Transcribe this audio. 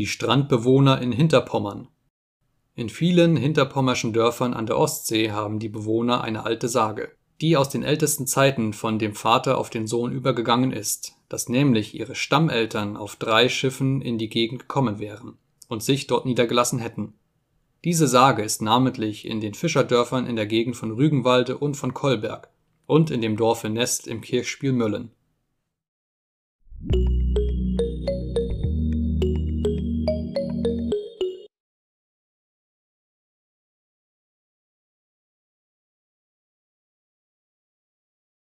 Die Strandbewohner in Hinterpommern. In vielen hinterpommerschen Dörfern an der Ostsee haben die Bewohner eine alte Sage, die aus den ältesten Zeiten von dem Vater auf den Sohn übergegangen ist, dass nämlich ihre Stammeltern auf drei Schiffen in die Gegend gekommen wären und sich dort niedergelassen hätten. Diese Sage ist namentlich in den Fischerdörfern in der Gegend von Rügenwalde und von Kolberg und in dem Dorfe Nest im Kirchspiel Möllen